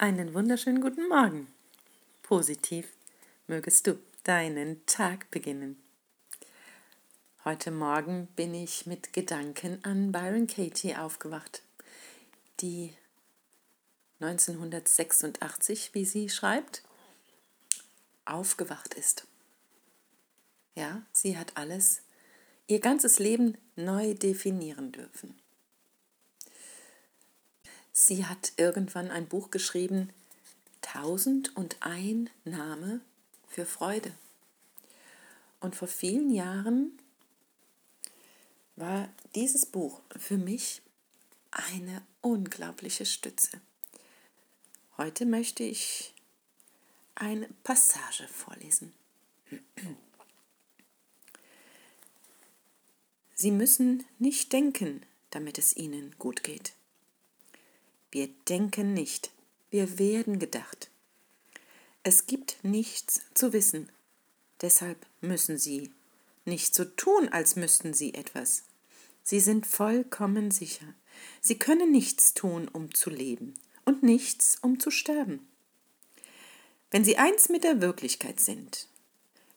Einen wunderschönen guten Morgen. Positiv mögest du deinen Tag beginnen. Heute Morgen bin ich mit Gedanken an Byron Katie aufgewacht, die 1986, wie sie schreibt, aufgewacht ist. Ja, sie hat alles, ihr ganzes Leben neu definieren dürfen. Sie hat irgendwann ein Buch geschrieben, Tausend und ein Name für Freude. Und vor vielen Jahren war dieses Buch für mich eine unglaubliche Stütze. Heute möchte ich eine Passage vorlesen. Sie müssen nicht denken, damit es Ihnen gut geht. Wir denken nicht, wir werden gedacht. Es gibt nichts zu wissen, deshalb müssen Sie nicht so tun, als müssten Sie etwas. Sie sind vollkommen sicher. Sie können nichts tun, um zu leben und nichts, um zu sterben. Wenn Sie eins mit der Wirklichkeit sind,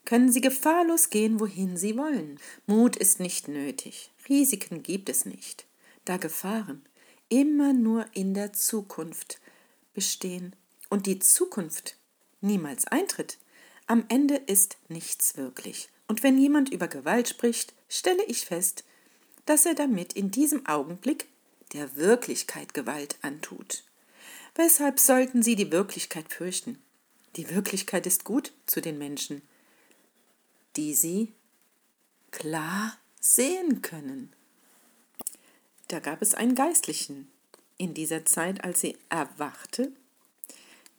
können Sie gefahrlos gehen, wohin Sie wollen. Mut ist nicht nötig, Risiken gibt es nicht, da Gefahren immer nur in der Zukunft bestehen und die Zukunft niemals eintritt, am Ende ist nichts wirklich. Und wenn jemand über Gewalt spricht, stelle ich fest, dass er damit in diesem Augenblick der Wirklichkeit Gewalt antut. Weshalb sollten Sie die Wirklichkeit fürchten? Die Wirklichkeit ist gut zu den Menschen, die Sie klar sehen können. Da gab es einen Geistlichen in dieser Zeit, als sie erwachte,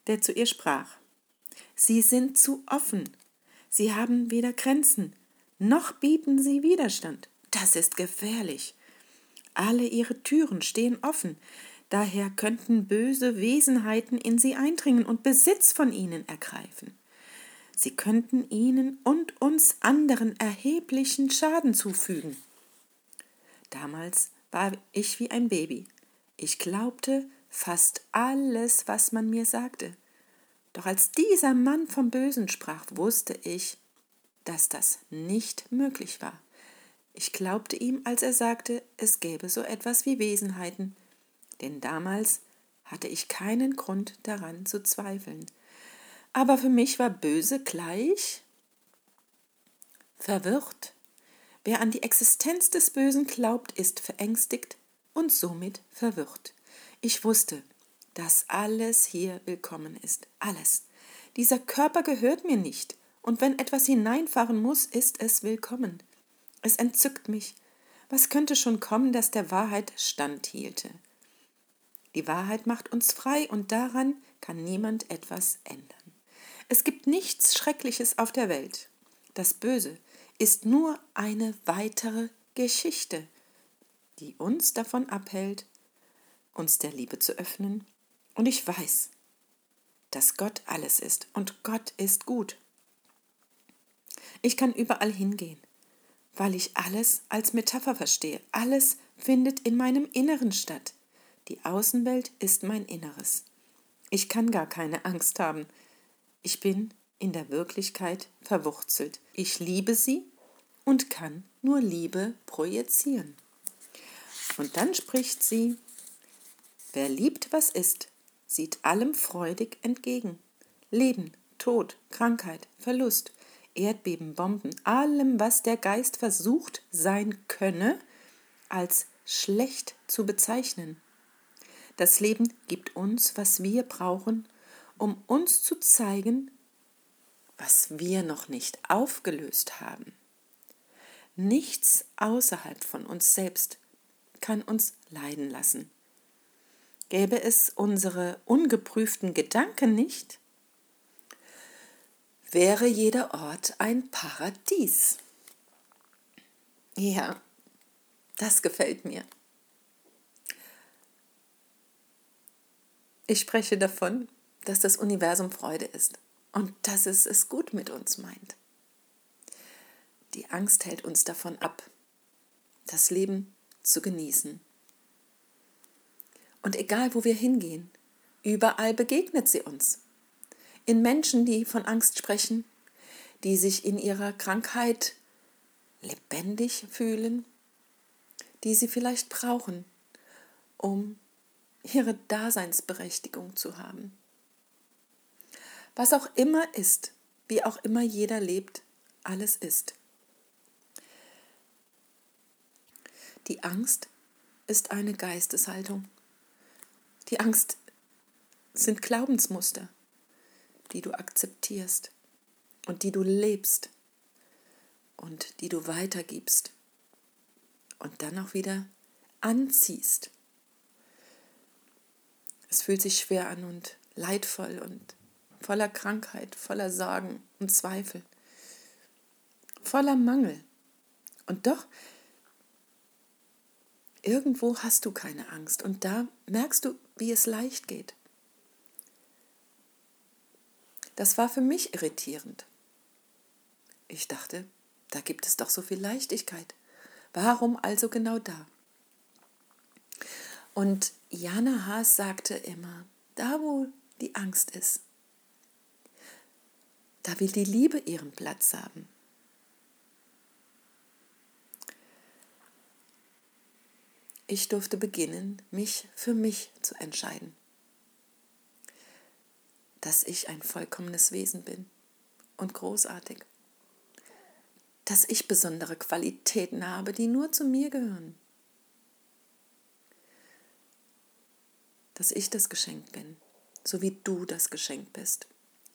der zu ihr sprach. Sie sind zu offen. Sie haben weder Grenzen, noch bieten sie Widerstand. Das ist gefährlich. Alle ihre Türen stehen offen. Daher könnten böse Wesenheiten in sie eindringen und Besitz von ihnen ergreifen. Sie könnten ihnen und uns anderen erheblichen Schaden zufügen. Damals war ich wie ein Baby. Ich glaubte fast alles, was man mir sagte. Doch als dieser Mann vom Bösen sprach, wusste ich, dass das nicht möglich war. Ich glaubte ihm, als er sagte, es gäbe so etwas wie Wesenheiten, denn damals hatte ich keinen Grund daran zu zweifeln. Aber für mich war böse gleich verwirrt. Wer an die Existenz des Bösen glaubt, ist verängstigt und somit verwirrt. Ich wusste, dass alles hier willkommen ist. Alles. Dieser Körper gehört mir nicht, und wenn etwas hineinfahren muss, ist es willkommen. Es entzückt mich. Was könnte schon kommen, das der Wahrheit standhielte? Die Wahrheit macht uns frei, und daran kann niemand etwas ändern. Es gibt nichts Schreckliches auf der Welt. Das Böse, ist nur eine weitere Geschichte, die uns davon abhält, uns der Liebe zu öffnen. Und ich weiß, dass Gott alles ist und Gott ist gut. Ich kann überall hingehen, weil ich alles als Metapher verstehe. Alles findet in meinem Inneren statt. Die Außenwelt ist mein Inneres. Ich kann gar keine Angst haben. Ich bin in der Wirklichkeit verwurzelt. Ich liebe sie und kann nur Liebe projizieren. Und dann spricht sie, wer liebt, was ist, sieht allem freudig entgegen. Leben, Tod, Krankheit, Verlust, Erdbeben, Bomben, allem, was der Geist versucht sein könne, als schlecht zu bezeichnen. Das Leben gibt uns, was wir brauchen, um uns zu zeigen, was wir noch nicht aufgelöst haben. Nichts außerhalb von uns selbst kann uns leiden lassen. Gäbe es unsere ungeprüften Gedanken nicht, wäre jeder Ort ein Paradies. Ja, das gefällt mir. Ich spreche davon, dass das Universum Freude ist und dass es es gut mit uns meint. Die Angst hält uns davon ab, das Leben zu genießen. Und egal, wo wir hingehen, Überall begegnet sie uns. In Menschen, die von Angst sprechen, die sich in ihrer Krankheit lebendig fühlen, die sie vielleicht brauchen, um ihre Daseinsberechtigung zu haben. Was auch immer ist, wie auch immer jeder lebt, alles ist. Die Angst ist eine Geisteshaltung. Die Angst sind Glaubensmuster, die du akzeptierst und die du lebst und die du weitergibst und dann auch wieder anziehst. Es fühlt sich schwer an und leidvoll und voller Krankheit, voller Sorgen und Zweifel, voller Mangel. Und doch, irgendwo hast du keine Angst und da merkst du, wie es leicht geht. Das war für mich irritierend. Ich dachte, da gibt es doch so viel Leichtigkeit. Warum also genau da? Und Jana Haas sagte immer, da wo die Angst ist, da will die Liebe ihren Platz haben. Ich durfte beginnen, mich für mich zu entscheiden, dass ich ein vollkommenes Wesen bin und großartig, dass ich besondere Qualitäten habe, die nur zu mir gehören, dass ich das Geschenk bin, so wie du das Geschenk bist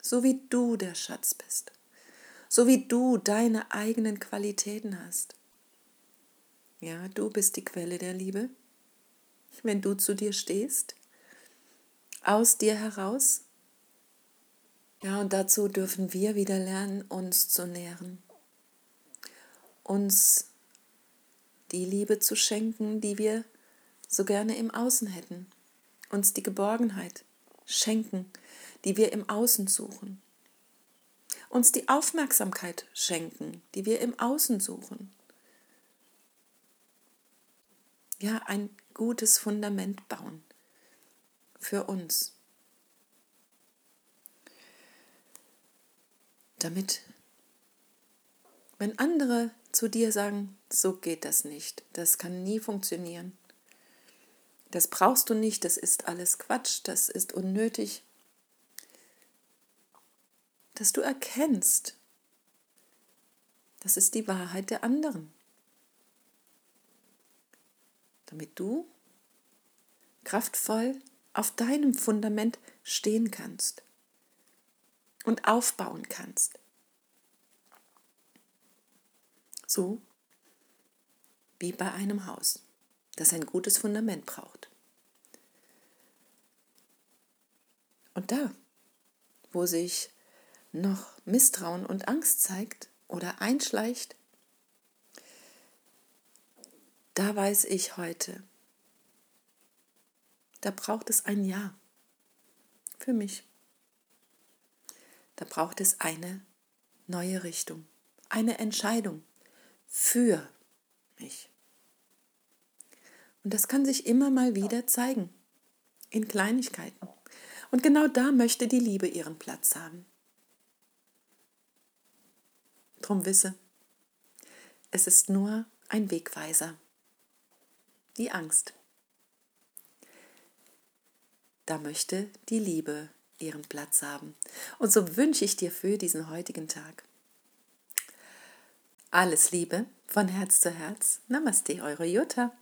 so wie du der Schatz bist, so wie du deine eigenen Qualitäten hast. Ja, du bist die Quelle der Liebe, wenn du zu dir stehst, aus dir heraus. Ja, und dazu dürfen wir wieder lernen, uns zu nähren, uns die Liebe zu schenken, die wir so gerne im Außen hätten, uns die Geborgenheit schenken, die wir im Außen suchen. Uns die Aufmerksamkeit schenken, die wir im Außen suchen. Ja, ein gutes Fundament bauen für uns. Damit, wenn andere zu dir sagen, so geht das nicht, das kann nie funktionieren, das brauchst du nicht, das ist alles Quatsch, das ist unnötig, dass du erkennst, das ist die Wahrheit der anderen. Damit du kraftvoll auf deinem Fundament stehen kannst und aufbauen kannst. So wie bei einem Haus, das ein gutes Fundament braucht. Und da, wo sich noch Misstrauen und Angst zeigt oder einschleicht, da weiß ich heute, da braucht es ein Ja für mich. Da braucht es eine neue Richtung, eine Entscheidung für mich. Und das kann sich immer mal wieder zeigen, in Kleinigkeiten. Und genau da möchte die Liebe ihren Platz haben. Drum wisse, es ist nur ein Wegweiser. Die Angst. Da möchte die Liebe ihren Platz haben. Und so wünsche ich dir für diesen heutigen Tag alles Liebe von Herz zu Herz. Namaste, eure Jutta.